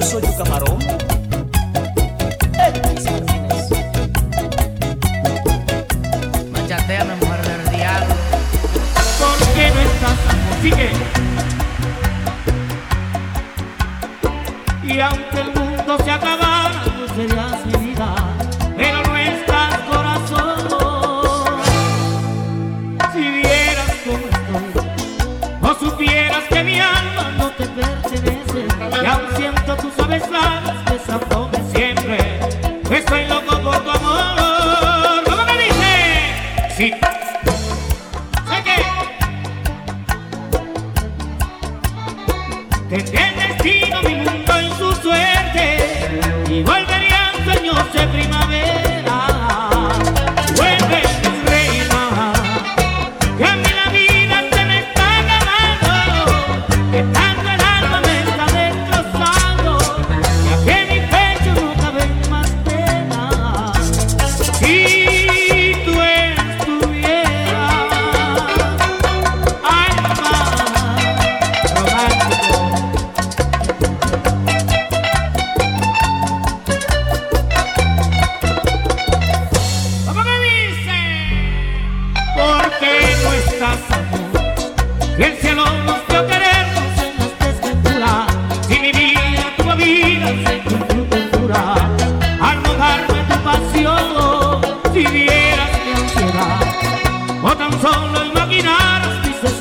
eu sou de camarão.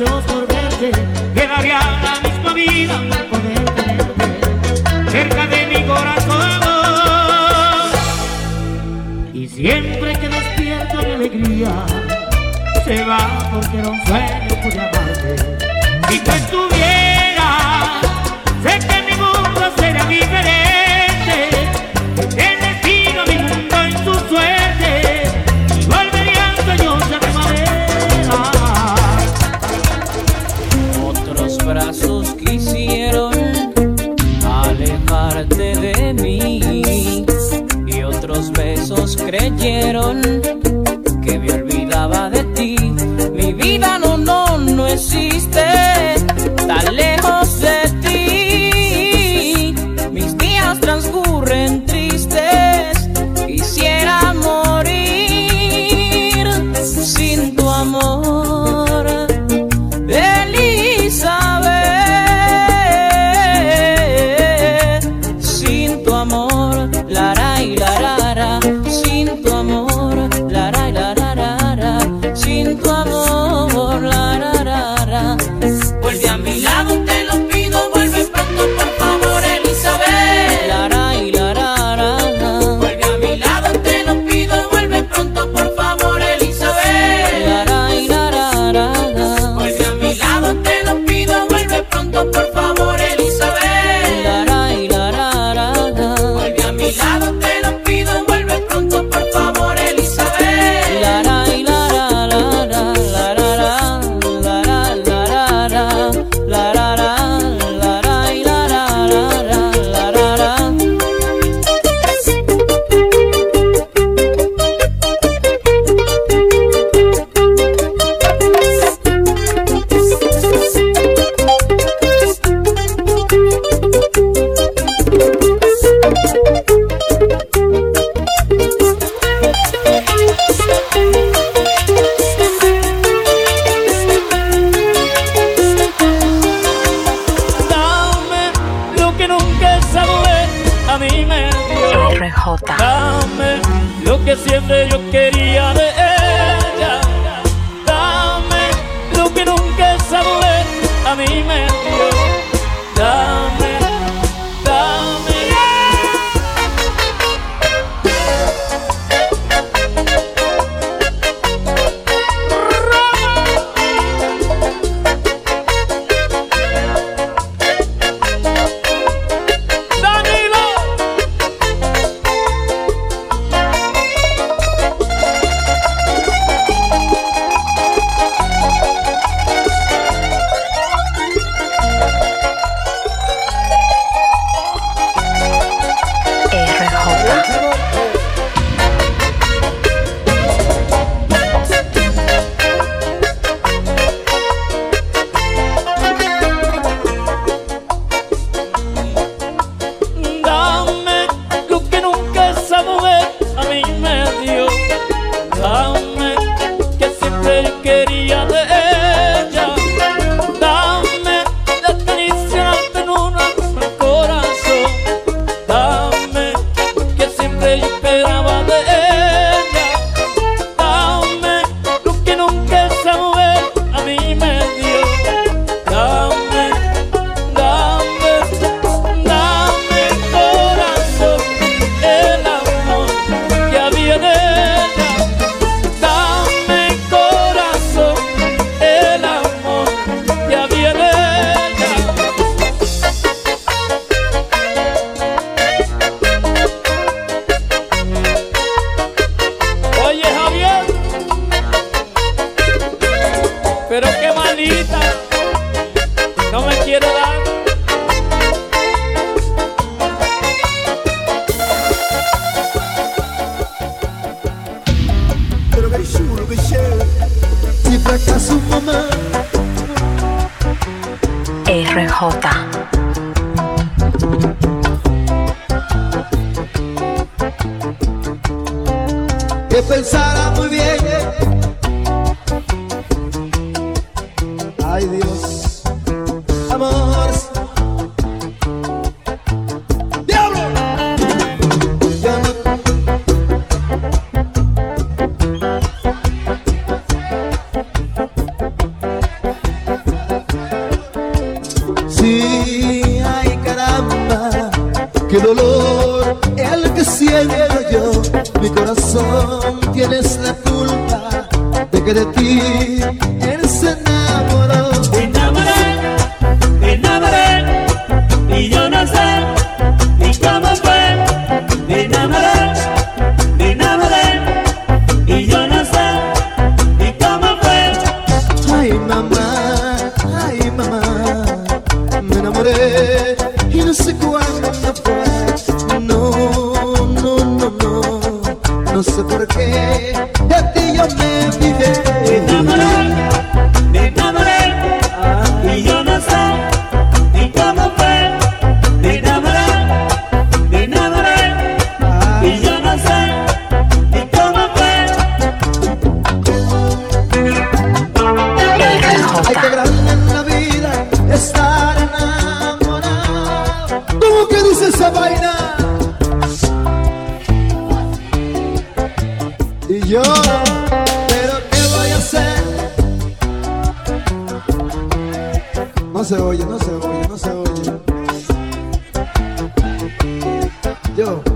Dios por verte, le daría la misma vida por poder tenerte cerca de mi corazón. Y siempre que despierto mi alegría, se va porque no sueño por amarte. Si tú estuvieras, sé que mi mundo será diferente. de mí. Y otros besos creyeron Dame lo que siempre yo quería de él. que pensáramos Mi corazón tienes la culpa de que de ti no se oye, no se. Yo.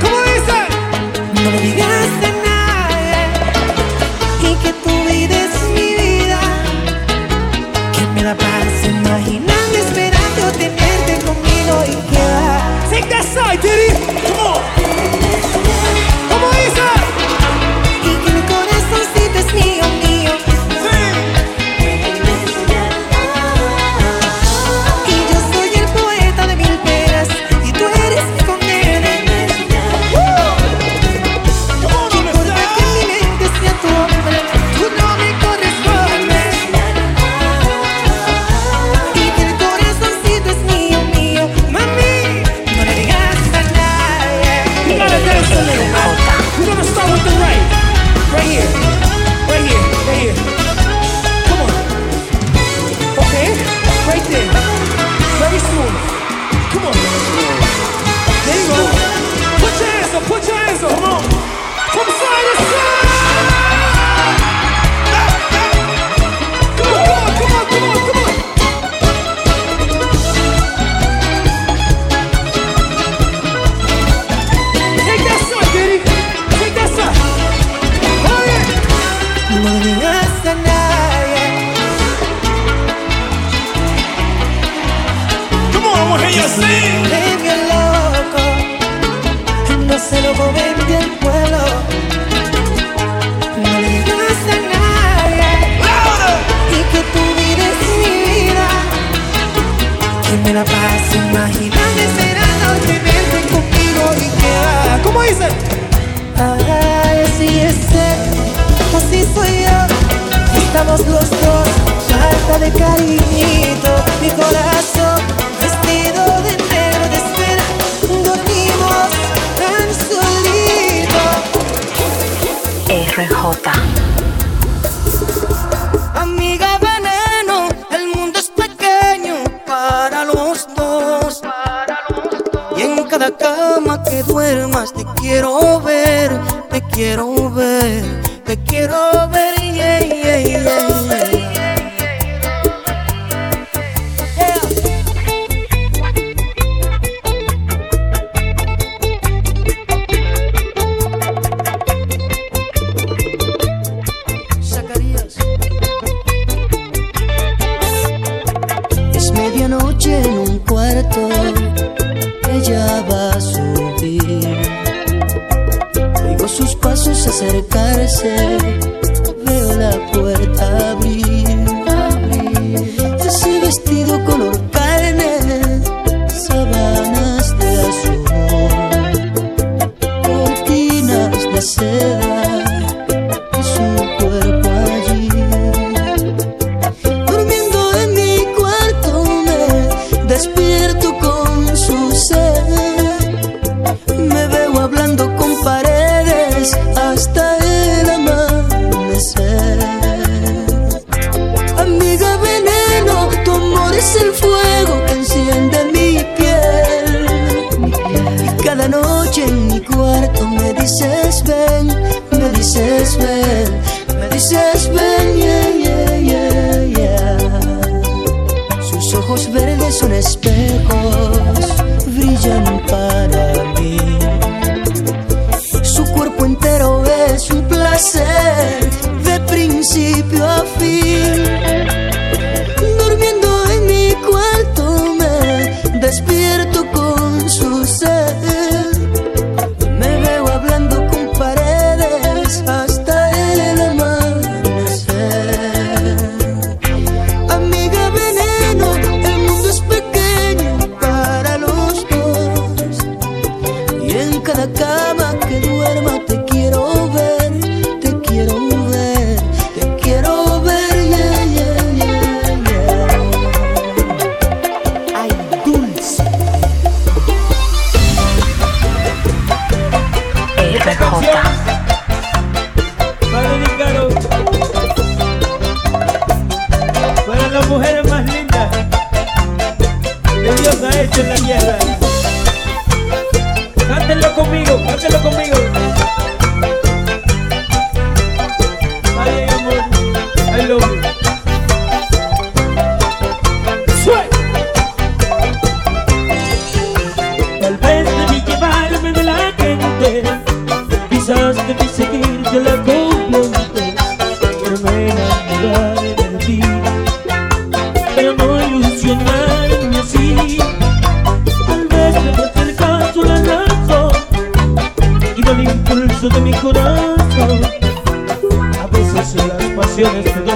¿Cómo dice? No olvidas de nadie y que tu vida es mi vida. Que me la paso imaginando, esperando tenerte conmigo y que va. Sing that side, Imagínate será noche, vente conmigo y que queda. ¿Cómo dice? Ah, así es él, así soy yo. Estamos los dos, falta de cariñito. Mi corazón vestido de negro de espera. Dormimos tan solito. RJ. que duermas, te quiero ver, te quiero ver, te quiero ver, yeah, yeah, yeah.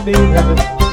Pasiones te